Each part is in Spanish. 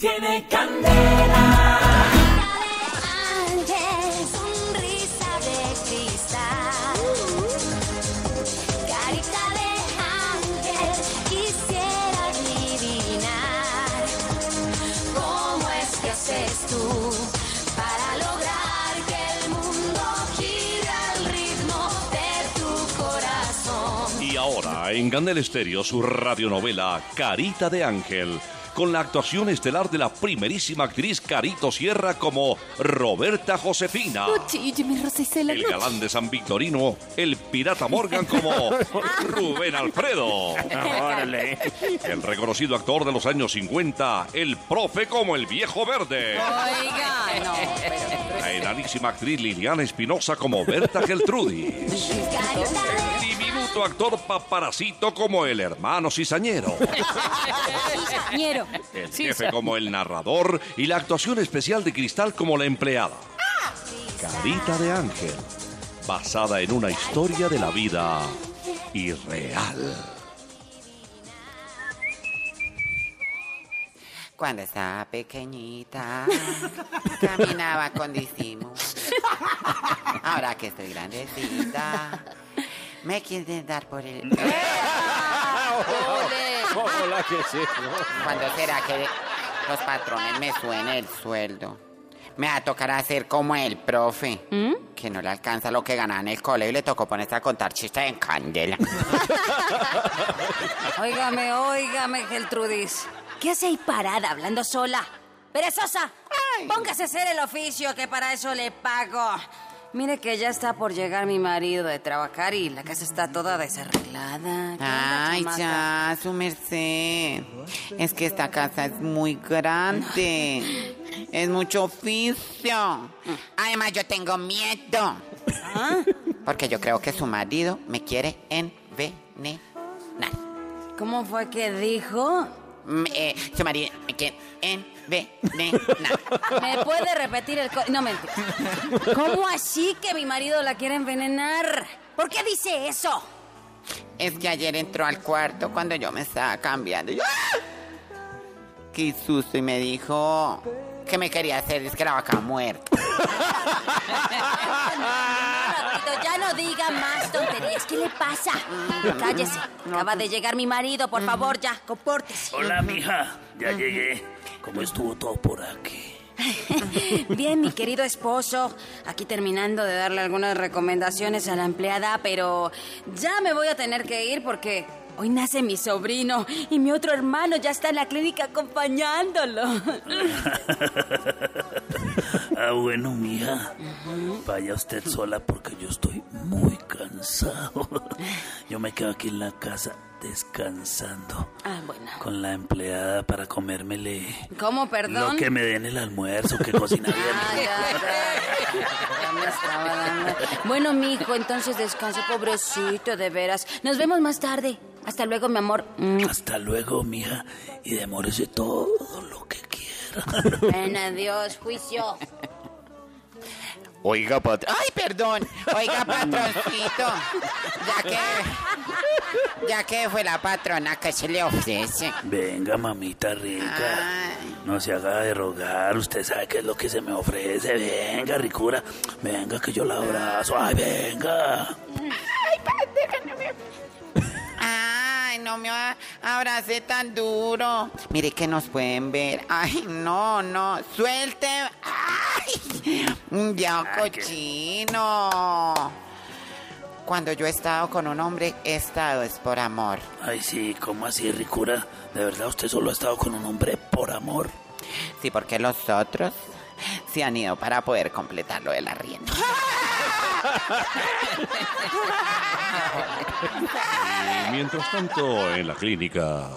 tiene candela. Ángel, sonrisa de cristal. Carita de ángel, quisiera adivinar cómo es que haces tú para lograr que el mundo gire al ritmo de tu corazón. Y ahora, en Candela Estéreo, su radionovela Carita de Ángel, con la actuación estelar de la primerísima actriz Carito Sierra como Roberta Josefina. El galán de San Victorino, el pirata Morgan como Rubén Alfredo. El reconocido actor de los años 50, el profe como el viejo verde. Oiga, no. La enanísima actriz Liliana Espinosa como Berta Geltrudis. Actor paparacito como el hermano cizañero. Ñero. El jefe como el narrador y la actuación especial de Cristal como la empleada. Carita de Ángel, basada en una historia de la vida irreal. Cuando estaba pequeñita, caminaba con disimulo. Ahora que estoy grandecita, me quieren dar por el... Hola, ¿qué es eso? ¿Cuándo será que los patrones me suben el sueldo? Me va a tocar hacer como el profe, que no le alcanza lo que gana en el colegio y le tocó ponerse a contar chistes en candela. Óigame, óigame, Geltrudis. ¿Qué hace ahí parada hablando sola? ¡Perezosa! Póngase a hacer el oficio, que para eso le pago. Mire que ya está por llegar mi marido de trabajar y la casa está toda desarreglada. ¿Qué onda, Ay, ya, su merced. Es que esta casa es muy grande. Es mucho oficio. Además, yo tengo miedo. Porque yo creo que su marido me quiere envenenar. ¿Cómo fue que dijo? Mm, eh, su marido me quiere envenenar. ¿Me puede repetir el... co- No, mentira. ¿Cómo así que mi marido la quiere envenenar? ¿Por qué dice eso? Es que ayer entró al cuarto cuando yo me estaba cambiando. ¡ah! Qué susto y me dijo que me quería hacer, es que la vaca muerta. Ya no diga más tonterías. ¿Qué le pasa? Cállese. Acaba de llegar mi marido, por favor, ya, compórtese. Hola, mija. Ya llegué. ¿Cómo estuvo todo por aquí? Bien, mi querido esposo. Aquí terminando de darle algunas recomendaciones a la empleada, pero ya me voy a tener que ir porque hoy nace mi sobrino y mi otro hermano ya está en la clínica acompañándolo. Ah, bueno, mija. Vaya usted sola porque yo estoy muy cansado. Yo me quedo aquí en la casa descansando. Ah, bueno. Con la empleada para comérmele ¿Cómo, perdón? lo que me den el almuerzo, que cocina bien. Dando. Bueno, mijo, entonces descanse, pobrecito, de veras. Nos vemos más tarde. Hasta luego, mi amor. Mm. Hasta luego, mija. Y demórese todo lo que quiera. Ven, adiós, juicio. Oiga, patrón. Ay, perdón. Oiga, patroncito. Ya que. Ya que fue la patrona que se le ofrece. Venga, mamita rica. Ay. No se haga de rogar. Usted sabe qué es lo que se me ofrece. Venga, ricura. Venga, que yo la abrazo. Ay, venga. No me abrace tan duro. Mire que nos pueden ver. Ay, no, no. Suelte. Ay, ya cochino. Cuando yo he estado con un hombre, he estado es por amor. Ay, sí, ¿cómo así, ricura? ¿De verdad usted solo ha estado con un hombre por amor? Sí, porque los otros se han ido para poder completar lo del arriendo. Y mientras tanto, en la clínica.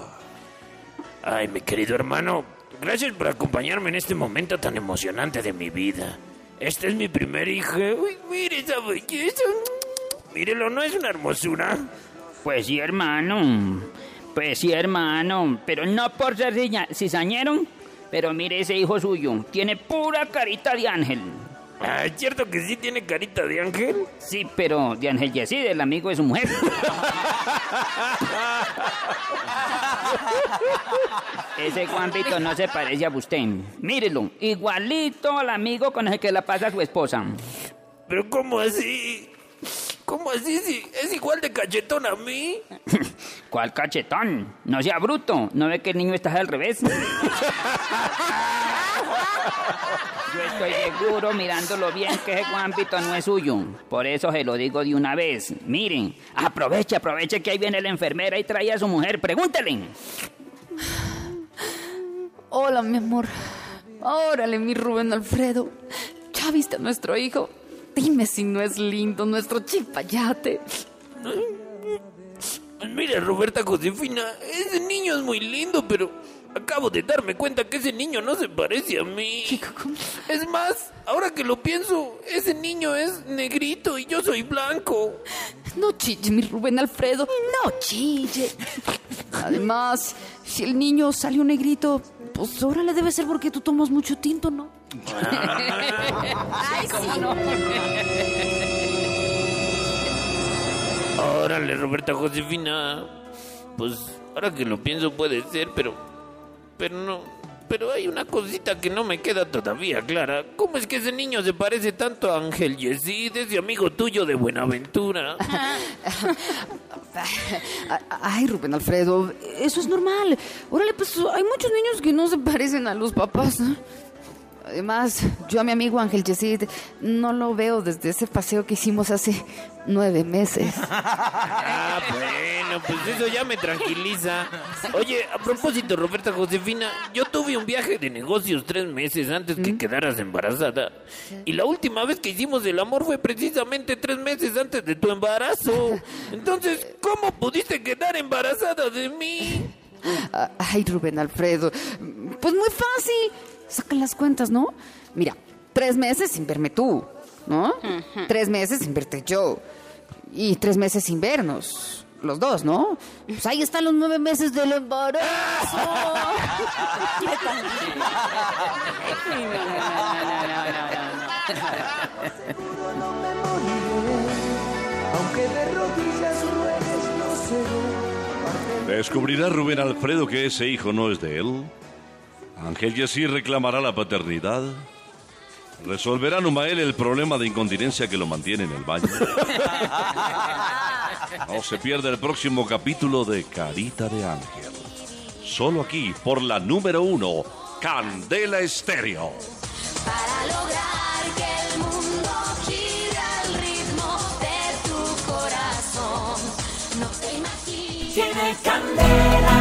Ay, mi querido hermano, gracias por acompañarme en este momento tan emocionante de mi vida. Esta es mi primer hija. Uy, mire esa belleza. Mírelo, ¿no es una hermosura? Pues sí, hermano. Pues sí, hermano. Pero no por ser cizañero. Pero mire ese hijo suyo. Tiene pura carita de ángel. Ah, ¿Es cierto que sí tiene carita de ángel? Sí, pero de Ángel Yesid, el amigo de su mujer. Ese Juanpito no se parece a usted. Mírelo, igualito al amigo con el que la pasa su esposa. ¿Pero cómo así? ¿Cómo así? Si es igual de cachetón a mí. ¿Cuál cachetón? No sea bruto. ¿No ve que el niño está al revés? Yo estoy seguro, mirándolo bien, que ese Juanpito no es suyo. Por eso se lo digo de una vez. Miren, aproveche, aproveche que ahí viene la enfermera y trae a su mujer. Pregúntele. Hola, mi amor. Órale, mi Rubén Alfredo. ¿Ya viste a nuestro hijo? Dime si no es lindo nuestro chipayate. Mira, Roberta Josefina, ese niño es muy lindo, pero acabo de darme cuenta que ese niño no se parece a mí. Es más, ahora que lo pienso, ese niño es negrito y yo soy blanco. No chille, mi Rubén Alfredo. No chille. Además, si el niño salió negrito, pues ahora le debe ser porque tú tomas mucho tinto, ¿no? Ay, sí. Órale, Roberta Josefina. Pues ahora que lo pienso puede ser, pero. Pero no. Pero hay una cosita que no me queda todavía clara. ¿Cómo es que ese niño se parece tanto a Ángel Yesid, ese amigo tuyo de Buenaventura? Ay, Rubén Alfredo, eso es normal. Órale, pues hay muchos niños que no se parecen a los papás, ¿no? Además, yo a mi amigo Ángel Yesid no lo veo desde ese paseo que hicimos hace nueve meses. Ah, bueno, pues eso ya me tranquiliza. Oye, a propósito, Roberta Josefina, yo tuve un viaje de negocios tres meses antes que quedaras embarazada. Y la última vez que hicimos el amor fue precisamente tres meses antes de tu embarazo. Entonces, ¿cómo pudiste quedar embarazada de mí? Ay, Rubén Alfredo, pues muy fácil. Sacan las cuentas, ¿no? Mira, tres meses sin verme tú, ¿no? Tres meses sin verte yo. Y tres meses sin vernos. Los dos, ¿no? Pues ahí están los nueve meses del embarazo. Aunque de rodillas ruegues, no seré. ¿Descubrirá Rubén Alfredo que ese hijo no es de él? ¿Ángel Yesí reclamará la paternidad? ¿Resolverá Numael el problema de incontinencia que lo mantiene en el baño? No se pierda el próximo capítulo de Carita de Ángel. Solo aquí, por la número uno, Candela Estéreo. Para lograr que el mundo gire al ritmo de tu corazón. No te imagines. Tiene candela.